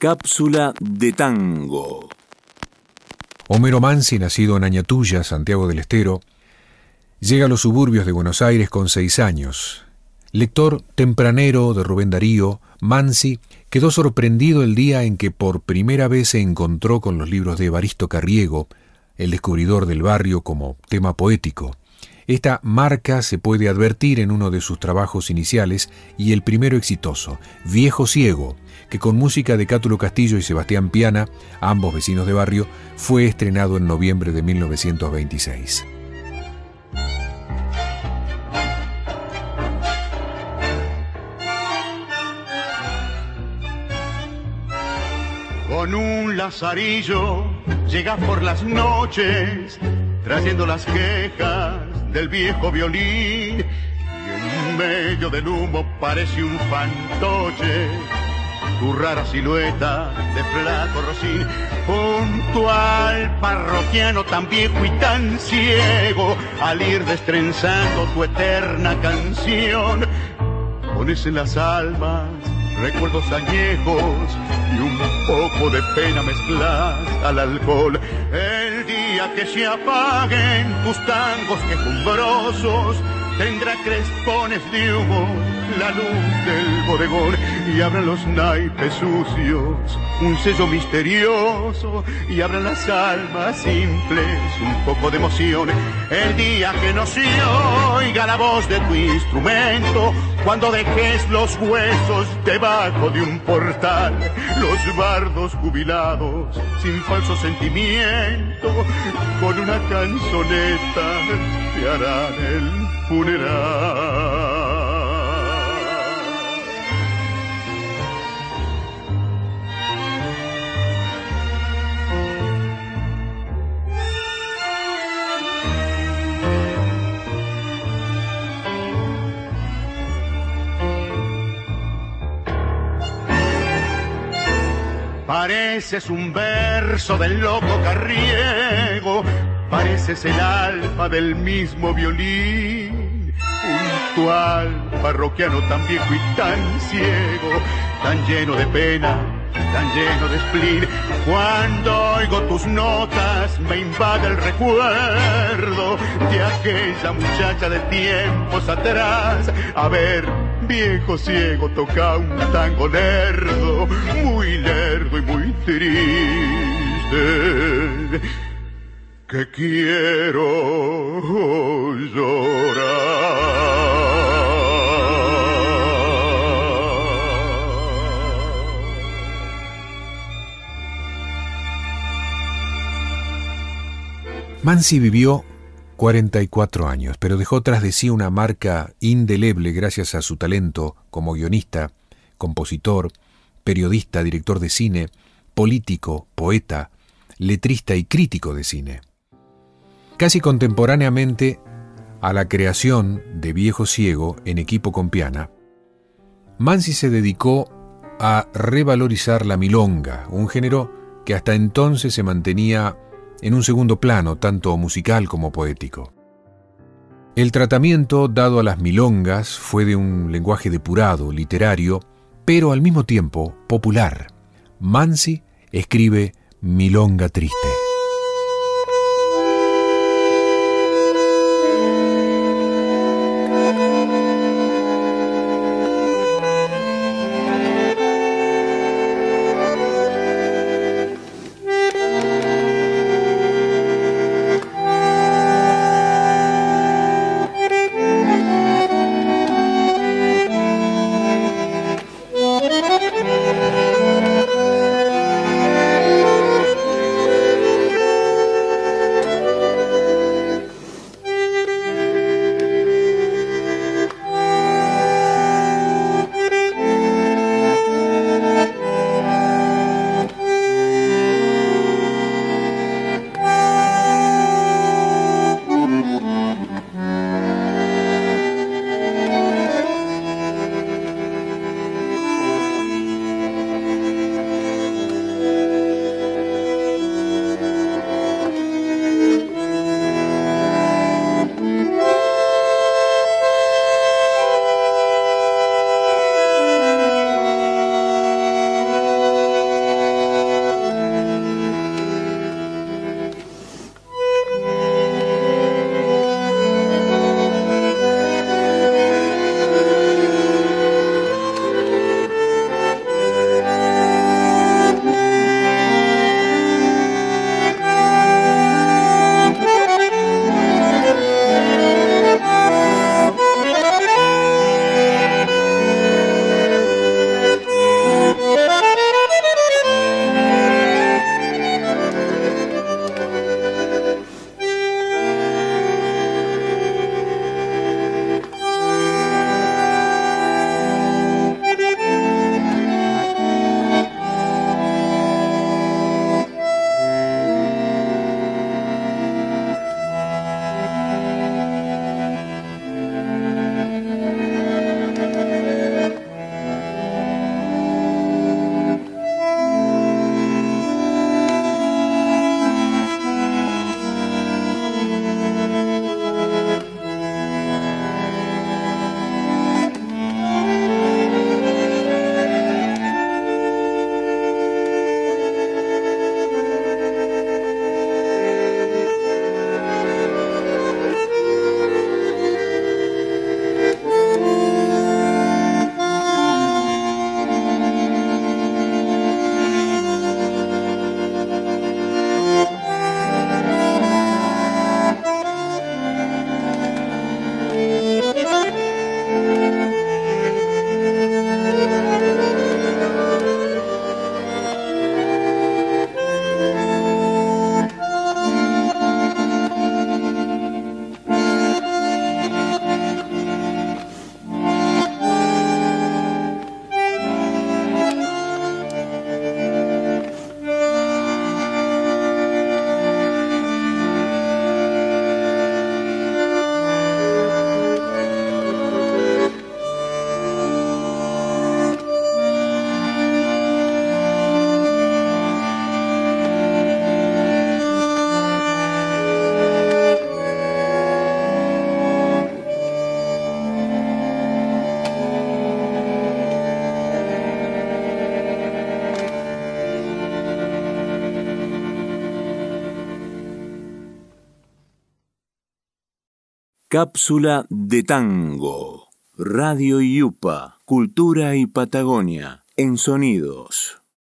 Cápsula de tango. Homero Mansi, nacido en Añatuya, Santiago del Estero, llega a los suburbios de Buenos Aires con seis años. Lector tempranero de Rubén Darío, Mansi quedó sorprendido el día en que por primera vez se encontró con los libros de Evaristo Carriego, el descubridor del barrio como tema poético. Esta marca se puede advertir en uno de sus trabajos iniciales y el primero exitoso, Viejo Ciego, que con música de Cátulo Castillo y Sebastián Piana, ambos vecinos de barrio, fue estrenado en noviembre de 1926. Con un lazarillo llega por las noches trayendo las quejas del viejo violín y en medio del humo parece un fantoche tu rara silueta de flaco rocín junto al parroquiano tan viejo y tan ciego al ir destrenzando tu eterna canción pones en las almas recuerdos añejos y un poco de pena mezclas al alcohol. Día que se apaguen tus tangos quejumbrosos, tendrá crespones de humo la luz del bodegón y abran los naipes sucios un sello misterioso y abran las almas simples un poco de emoción. El día que no se oiga la voz de tu instrumento cuando dejes los huesos debajo de un portal los bardos jubilados sin falso sentimiento con una canzoneta te harán el Pareces un verso del loco carriego, pareces el alfa del mismo violín, puntual, parroquiano tan viejo y tan ciego, tan lleno de pena, tan lleno de spleen. Cuando oigo tus notas me invade el recuerdo de aquella muchacha de tiempos atrás. A ver, viejo ciego toca un tango lerdo, muy lerdo y muy triste, que quiero llorar. Mansi vivió 44 años, pero dejó tras de sí una marca indeleble gracias a su talento como guionista, compositor, periodista, director de cine, político, poeta, letrista y crítico de cine. Casi contemporáneamente a la creación de Viejo Ciego en equipo con Piana, Mansi se dedicó a revalorizar la milonga, un género que hasta entonces se mantenía en un segundo plano, tanto musical como poético. El tratamiento dado a las milongas fue de un lenguaje depurado, literario, pero al mismo tiempo popular. Mansi escribe Milonga Triste. Cápsula de tango. Radio Yupa, Cultura y Patagonia, en sonidos.